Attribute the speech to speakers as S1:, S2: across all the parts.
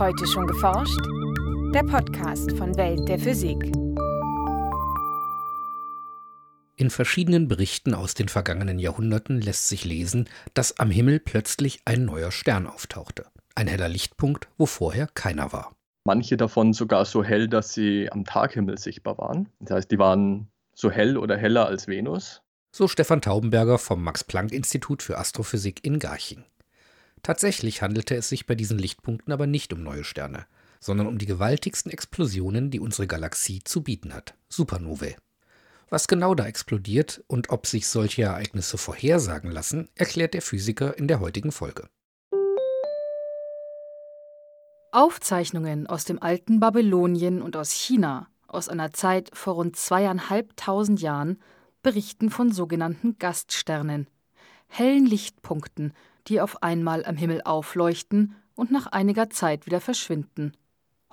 S1: Heute schon geforscht? Der Podcast von Welt der Physik.
S2: In verschiedenen Berichten aus den vergangenen Jahrhunderten lässt sich lesen, dass am Himmel plötzlich ein neuer Stern auftauchte. Ein heller Lichtpunkt, wo vorher keiner war.
S3: Manche davon sogar so hell, dass sie am Taghimmel sichtbar waren. Das heißt, die waren so hell oder heller als Venus.
S2: So Stefan Taubenberger vom Max-Planck-Institut für Astrophysik in Garching. Tatsächlich handelte es sich bei diesen Lichtpunkten aber nicht um neue Sterne, sondern um die gewaltigsten Explosionen, die unsere Galaxie zu bieten hat, Supernovae. Was genau da explodiert und ob sich solche Ereignisse vorhersagen lassen, erklärt der Physiker in der heutigen Folge.
S4: Aufzeichnungen aus dem alten Babylonien und aus China, aus einer Zeit vor rund zweieinhalbtausend Jahren, berichten von sogenannten Gaststernen, hellen Lichtpunkten, die auf einmal am Himmel aufleuchten und nach einiger Zeit wieder verschwinden.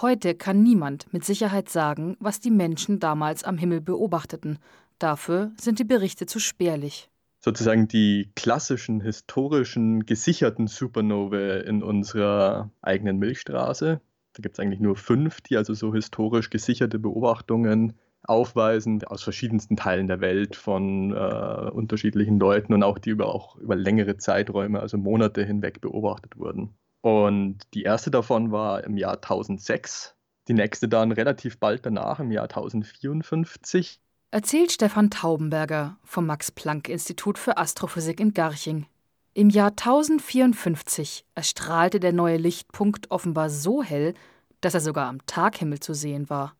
S4: Heute kann niemand mit Sicherheit sagen, was die Menschen damals am Himmel beobachteten. Dafür sind die Berichte zu spärlich.
S3: Sozusagen die klassischen, historischen, gesicherten Supernovae in unserer eigenen Milchstraße. Da gibt es eigentlich nur fünf, die also so historisch gesicherte Beobachtungen aufweisen aus verschiedensten Teilen der Welt von äh, unterschiedlichen Leuten und auch die über, auch über längere Zeiträume, also Monate hinweg beobachtet wurden. Und die erste davon war im Jahr 1006, die nächste dann relativ bald danach, im Jahr 1054.
S4: Erzählt Stefan Taubenberger vom Max-Planck-Institut für Astrophysik in Garching. Im Jahr 1054 erstrahlte der neue Lichtpunkt offenbar so hell, dass er sogar am Taghimmel zu sehen war.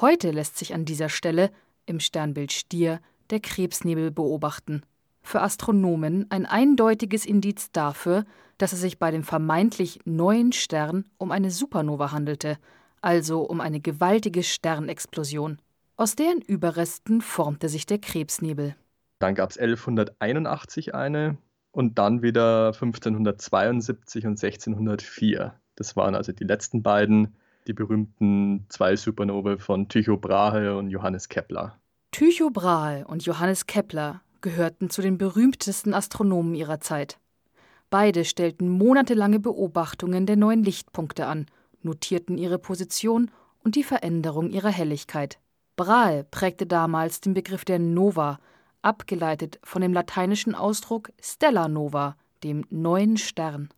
S4: Heute lässt sich an dieser Stelle im Sternbild Stier der Krebsnebel beobachten. Für Astronomen ein eindeutiges Indiz dafür, dass es sich bei dem vermeintlich neuen Stern um eine Supernova handelte, also um eine gewaltige Sternexplosion. Aus deren Überresten formte sich der Krebsnebel.
S3: Dann gab es 1181 eine und dann wieder 1572 und 1604. Das waren also die letzten beiden die berühmten zwei Supernovae von Tycho Brahe und Johannes Kepler.
S4: Tycho Brahe und Johannes Kepler gehörten zu den berühmtesten Astronomen ihrer Zeit. Beide stellten monatelange Beobachtungen der neuen Lichtpunkte an, notierten ihre Position und die Veränderung ihrer Helligkeit. Brahe prägte damals den Begriff der Nova, abgeleitet von dem lateinischen Ausdruck Stella Nova, dem neuen Stern.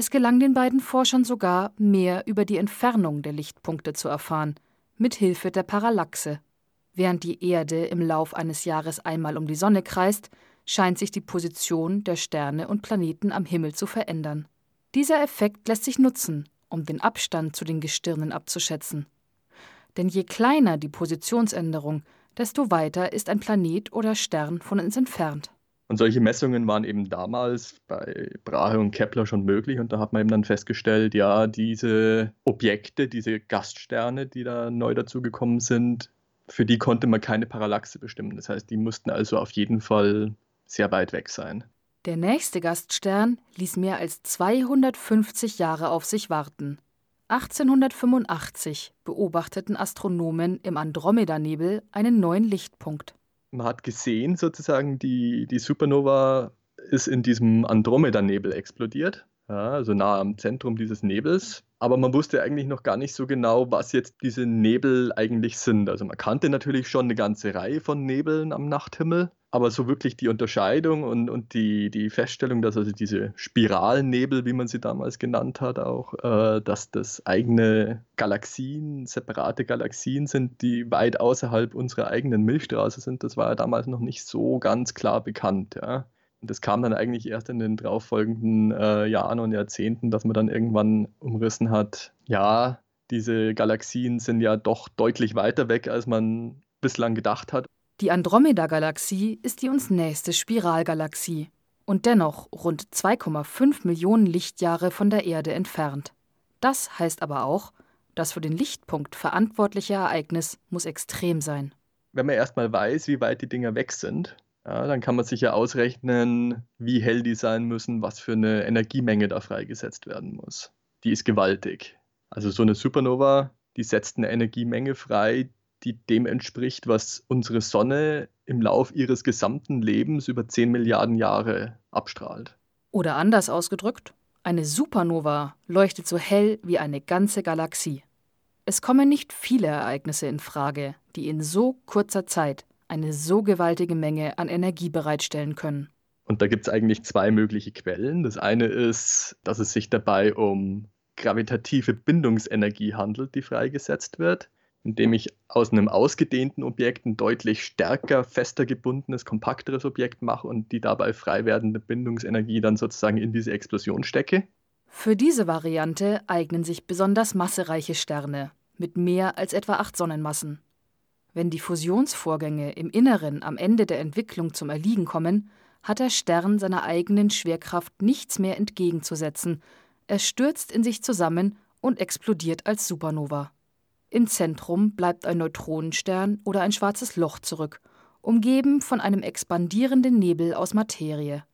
S4: Es gelang den beiden Forschern sogar, mehr über die Entfernung der Lichtpunkte zu erfahren, mit Hilfe der Parallaxe. Während die Erde im Lauf eines Jahres einmal um die Sonne kreist, scheint sich die Position der Sterne und Planeten am Himmel zu verändern. Dieser Effekt lässt sich nutzen, um den Abstand zu den Gestirnen abzuschätzen. Denn je kleiner die Positionsänderung, desto weiter ist ein Planet oder Stern von uns entfernt.
S3: Und solche Messungen waren eben damals bei Brahe und Kepler schon möglich. Und da hat man eben dann festgestellt, ja, diese Objekte, diese Gaststerne, die da neu dazugekommen sind, für die konnte man keine Parallaxe bestimmen. Das heißt, die mussten also auf jeden Fall sehr weit weg sein.
S4: Der nächste Gaststern ließ mehr als 250 Jahre auf sich warten. 1885 beobachteten Astronomen im Andromeda-Nebel einen neuen Lichtpunkt
S3: man hat gesehen, sozusagen, die, die Supernova ist in diesem Andromeda-Nebel explodiert, ja, also nah am Zentrum dieses Nebels. Aber man wusste eigentlich noch gar nicht so genau, was jetzt diese Nebel eigentlich sind. Also man kannte natürlich schon eine ganze Reihe von Nebeln am Nachthimmel, aber so wirklich die Unterscheidung und, und die, die Feststellung, dass also diese Spiralnebel, wie man sie damals genannt hat, auch, äh, dass das eigene Galaxien, separate Galaxien sind, die weit außerhalb unserer eigenen Milchstraße sind, das war ja damals noch nicht so ganz klar bekannt. Ja. Und das kam dann eigentlich erst in den darauffolgenden äh, Jahren und Jahrzehnten, dass man dann irgendwann umrissen hat, ja, diese Galaxien sind ja doch deutlich weiter weg, als man bislang gedacht hat.
S4: Die Andromeda-Galaxie ist die uns nächste Spiralgalaxie und dennoch rund 2,5 Millionen Lichtjahre von der Erde entfernt. Das heißt aber auch, das für den Lichtpunkt verantwortliche Ereignis muss extrem sein.
S3: Wenn man erstmal weiß, wie weit die Dinger weg sind, ja, dann kann man sich ja ausrechnen, wie hell die sein müssen, was für eine Energiemenge da freigesetzt werden muss. Die ist gewaltig. Also so eine Supernova, die setzt eine Energiemenge frei, die dem entspricht, was unsere Sonne im Lauf ihres gesamten Lebens über 10 Milliarden Jahre abstrahlt.
S4: Oder anders ausgedrückt, Eine Supernova leuchtet so hell wie eine ganze Galaxie. Es kommen nicht viele Ereignisse in Frage, die in so kurzer Zeit eine so gewaltige Menge an Energie bereitstellen können.
S3: Und da gibt es eigentlich zwei mögliche Quellen. Das eine ist, dass es sich dabei um gravitative Bindungsenergie handelt, die freigesetzt wird, indem ich aus einem ausgedehnten Objekt ein deutlich stärker, fester gebundenes, kompakteres Objekt mache und die dabei frei werdende Bindungsenergie dann sozusagen in diese Explosion stecke.
S4: Für diese Variante eignen sich besonders massereiche Sterne mit mehr als etwa acht Sonnenmassen. Wenn die Fusionsvorgänge im Inneren am Ende der Entwicklung zum Erliegen kommen, hat der Stern seiner eigenen Schwerkraft nichts mehr entgegenzusetzen, er stürzt in sich zusammen und explodiert als Supernova. Im Zentrum bleibt ein Neutronenstern oder ein schwarzes Loch zurück, umgeben von einem expandierenden Nebel aus Materie.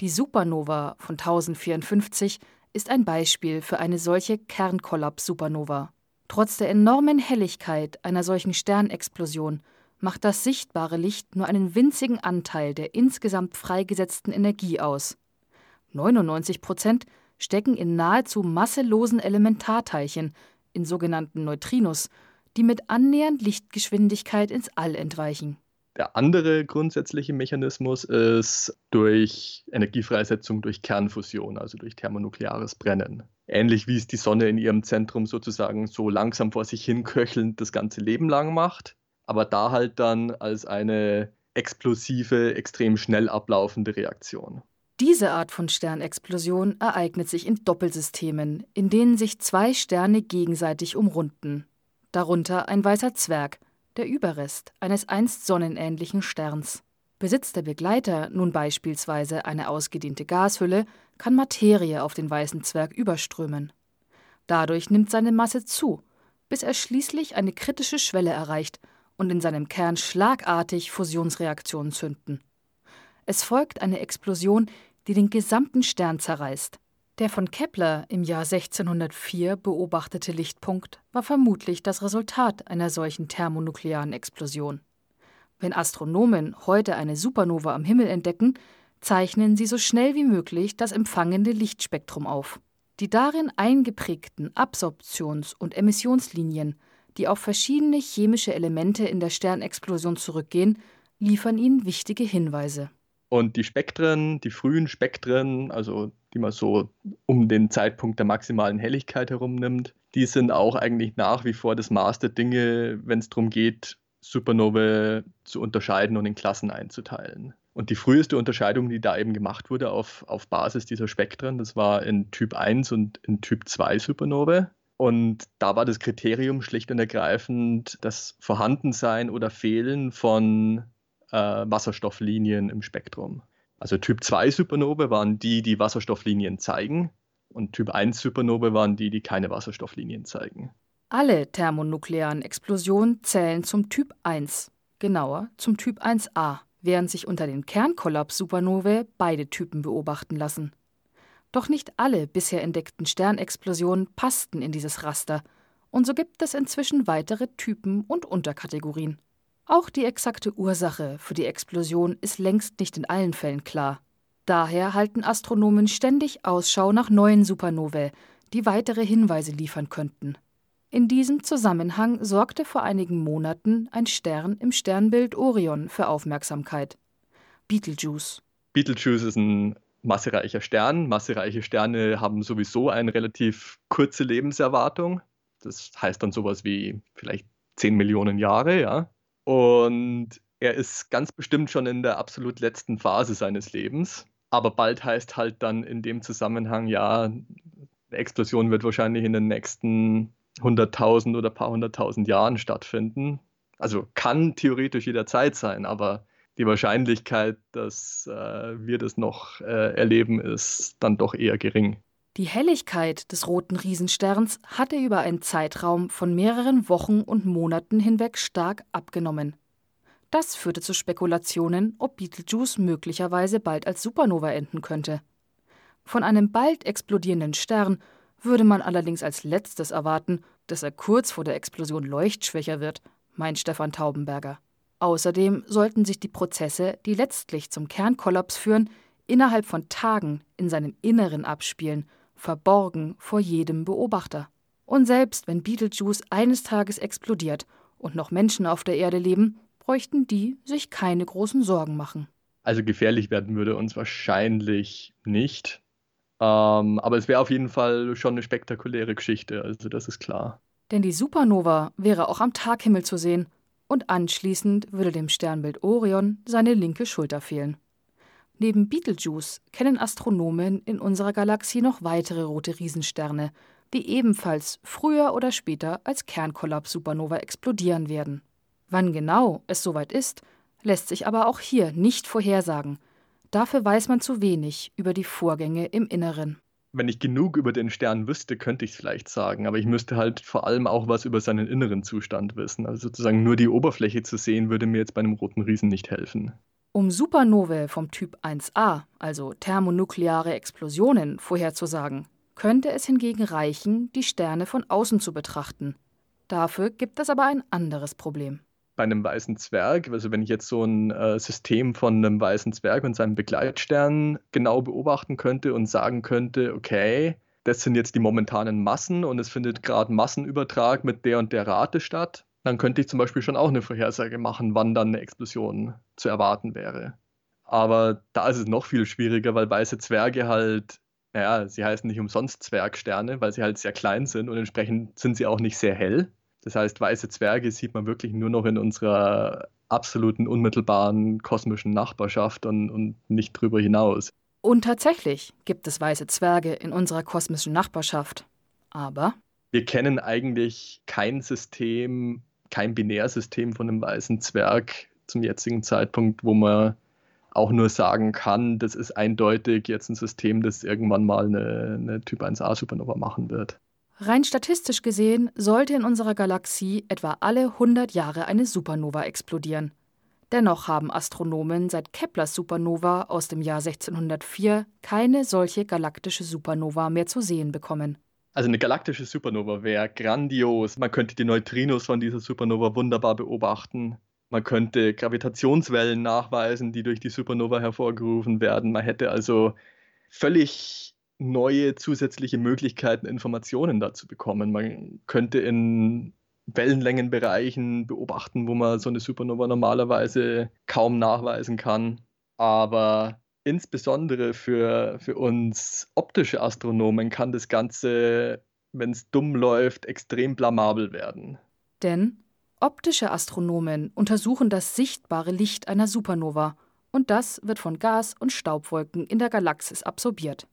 S4: Die Supernova von 1054 ist ein Beispiel für eine solche Kernkollaps-Supernova. Trotz der enormen Helligkeit einer solchen Sternexplosion macht das sichtbare Licht nur einen winzigen Anteil der insgesamt freigesetzten Energie aus. 99 Prozent stecken in nahezu masselosen Elementarteilchen, in sogenannten Neutrinos, die mit annähernd Lichtgeschwindigkeit ins All entweichen.
S3: Der andere grundsätzliche Mechanismus ist durch Energiefreisetzung durch Kernfusion, also durch thermonukleares Brennen. Ähnlich wie es die Sonne in ihrem Zentrum sozusagen so langsam vor sich hin köchelnd das ganze Leben lang macht, aber da halt dann als eine explosive, extrem schnell ablaufende Reaktion.
S4: Diese Art von Sternexplosion ereignet sich in Doppelsystemen, in denen sich zwei Sterne gegenseitig umrunden. Darunter ein weißer Zwerg, der Überrest eines einst sonnenähnlichen Sterns. Besitzt der Begleiter nun beispielsweise eine ausgedehnte Gashülle, kann Materie auf den weißen Zwerg überströmen. Dadurch nimmt seine Masse zu, bis er schließlich eine kritische Schwelle erreicht und in seinem Kern schlagartig Fusionsreaktionen zünden. Es folgt eine Explosion, die den gesamten Stern zerreißt. Der von Kepler im Jahr 1604 beobachtete Lichtpunkt war vermutlich das Resultat einer solchen thermonuklearen Explosion. Wenn Astronomen heute eine Supernova am Himmel entdecken, zeichnen sie so schnell wie möglich das empfangende Lichtspektrum auf. Die darin eingeprägten Absorptions- und Emissionslinien, die auf verschiedene chemische Elemente in der Sternexplosion zurückgehen, liefern ihnen wichtige Hinweise.
S3: Und die Spektren, die frühen Spektren, also die man so um den Zeitpunkt der maximalen Helligkeit herum nimmt, die sind auch eigentlich nach wie vor das Maß der Dinge, wenn es darum geht, Supernovae zu unterscheiden und in Klassen einzuteilen. Und die früheste Unterscheidung, die da eben gemacht wurde auf, auf Basis dieser Spektren, das war in Typ 1 und in Typ 2 Supernovae. Und da war das Kriterium schlicht und ergreifend das Vorhandensein oder Fehlen von äh, Wasserstofflinien im Spektrum. Also Typ 2 Supernovae waren die, die Wasserstofflinien zeigen und Typ 1 Supernovae waren die, die keine Wasserstofflinien zeigen.
S4: Alle thermonuklearen Explosionen zählen zum Typ 1, genauer zum Typ 1a, während sich unter den Kernkollaps-Supernovae beide Typen beobachten lassen. Doch nicht alle bisher entdeckten Sternexplosionen passten in dieses Raster, und so gibt es inzwischen weitere Typen und Unterkategorien. Auch die exakte Ursache für die Explosion ist längst nicht in allen Fällen klar. Daher halten Astronomen ständig Ausschau nach neuen Supernovae, die weitere Hinweise liefern könnten. In diesem Zusammenhang sorgte vor einigen Monaten ein Stern im Sternbild Orion für Aufmerksamkeit. Betelgeuse.
S3: Betelgeuse ist ein massereicher Stern. Massereiche Sterne haben sowieso eine relativ kurze Lebenserwartung. Das heißt dann sowas wie vielleicht 10 Millionen Jahre, ja. Und er ist ganz bestimmt schon in der absolut letzten Phase seines Lebens. Aber bald heißt halt dann in dem Zusammenhang, ja, eine Explosion wird wahrscheinlich in den nächsten 100.000 oder paar hunderttausend Jahren stattfinden. Also kann theoretisch jederzeit sein, aber die Wahrscheinlichkeit, dass äh, wir das noch äh, erleben, ist dann doch eher gering.
S4: Die Helligkeit des roten Riesensterns hatte über einen Zeitraum von mehreren Wochen und Monaten hinweg stark abgenommen. Das führte zu Spekulationen, ob Betelgeuse möglicherweise bald als Supernova enden könnte. Von einem bald explodierenden Stern würde man allerdings als letztes erwarten, dass er kurz vor der Explosion leuchtschwächer wird, meint Stefan Taubenberger. Außerdem sollten sich die Prozesse, die letztlich zum Kernkollaps führen, innerhalb von Tagen in seinem Inneren abspielen, verborgen vor jedem Beobachter. Und selbst wenn Beetlejuice eines Tages explodiert und noch Menschen auf der Erde leben, bräuchten die sich keine großen Sorgen machen.
S3: Also gefährlich werden würde uns wahrscheinlich nicht. Ähm, aber es wäre auf jeden Fall schon eine spektakuläre Geschichte, also das ist klar.
S4: Denn die Supernova wäre auch am Taghimmel zu sehen und anschließend würde dem Sternbild Orion seine linke Schulter fehlen. Neben Betelgeuse kennen Astronomen in unserer Galaxie noch weitere rote Riesensterne, die ebenfalls früher oder später als Kernkollaps-Supernova explodieren werden. Wann genau es soweit ist, lässt sich aber auch hier nicht vorhersagen. Dafür weiß man zu wenig über die Vorgänge im Inneren
S3: wenn ich genug über den Stern wüsste, könnte ich es vielleicht sagen, aber ich müsste halt vor allem auch was über seinen inneren Zustand wissen. Also sozusagen nur die Oberfläche zu sehen, würde mir jetzt bei einem roten Riesen nicht helfen.
S4: Um Supernovae vom Typ 1a, also thermonukleare Explosionen, vorherzusagen, könnte es hingegen reichen, die Sterne von außen zu betrachten. Dafür gibt es aber ein anderes Problem
S3: bei einem weißen Zwerg, also wenn ich jetzt so ein äh, System von einem weißen Zwerg und seinem Begleitstern genau beobachten könnte und sagen könnte, okay, das sind jetzt die momentanen Massen und es findet gerade Massenübertrag mit der und der Rate statt, dann könnte ich zum Beispiel schon auch eine Vorhersage machen, wann dann eine Explosion zu erwarten wäre. Aber da ist es noch viel schwieriger, weil weiße Zwerge halt, naja, sie heißen nicht umsonst Zwergsterne, weil sie halt sehr klein sind und entsprechend sind sie auch nicht sehr hell. Das heißt, weiße Zwerge sieht man wirklich nur noch in unserer absoluten unmittelbaren kosmischen Nachbarschaft und, und nicht drüber hinaus.
S4: Und tatsächlich gibt es weiße Zwerge in unserer kosmischen Nachbarschaft. Aber
S3: wir kennen eigentlich kein System, kein Binärsystem von einem weißen Zwerg zum jetzigen Zeitpunkt, wo man auch nur sagen kann, das ist eindeutig jetzt ein System, das irgendwann mal eine, eine Typ 1a Supernova machen wird.
S4: Rein statistisch gesehen sollte in unserer Galaxie etwa alle 100 Jahre eine Supernova explodieren. Dennoch haben Astronomen seit Keplers Supernova aus dem Jahr 1604 keine solche galaktische Supernova mehr zu sehen bekommen.
S3: Also eine galaktische Supernova wäre grandios. Man könnte die Neutrinos von dieser Supernova wunderbar beobachten. Man könnte Gravitationswellen nachweisen, die durch die Supernova hervorgerufen werden. Man hätte also völlig neue zusätzliche Möglichkeiten, Informationen dazu bekommen. Man könnte in Wellenlängenbereichen beobachten, wo man so eine Supernova normalerweise kaum nachweisen kann. Aber insbesondere für, für uns optische Astronomen kann das Ganze, wenn es dumm läuft, extrem blamabel werden.
S4: Denn optische Astronomen untersuchen das sichtbare Licht einer Supernova und das wird von Gas- und Staubwolken in der Galaxis absorbiert.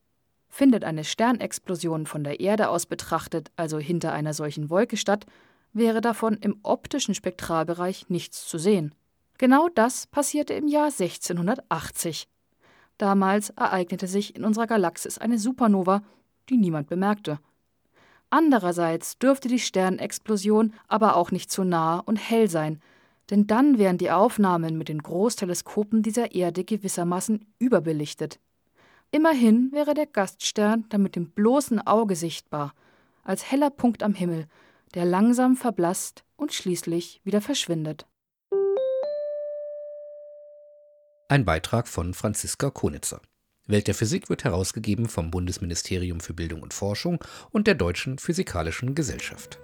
S4: Findet eine Sternexplosion von der Erde aus betrachtet, also hinter einer solchen Wolke statt, wäre davon im optischen Spektralbereich nichts zu sehen. Genau das passierte im Jahr 1680. Damals ereignete sich in unserer Galaxis eine Supernova, die niemand bemerkte. Andererseits dürfte die Sternexplosion aber auch nicht zu nah und hell sein, denn dann wären die Aufnahmen mit den Großteleskopen dieser Erde gewissermaßen überbelichtet. Immerhin wäre der Gaststern dann mit dem bloßen Auge sichtbar, als heller Punkt am Himmel, der langsam verblasst und schließlich wieder verschwindet.
S2: Ein Beitrag von Franziska Konitzer. Welt der Physik wird herausgegeben vom Bundesministerium für Bildung und Forschung und der Deutschen Physikalischen Gesellschaft.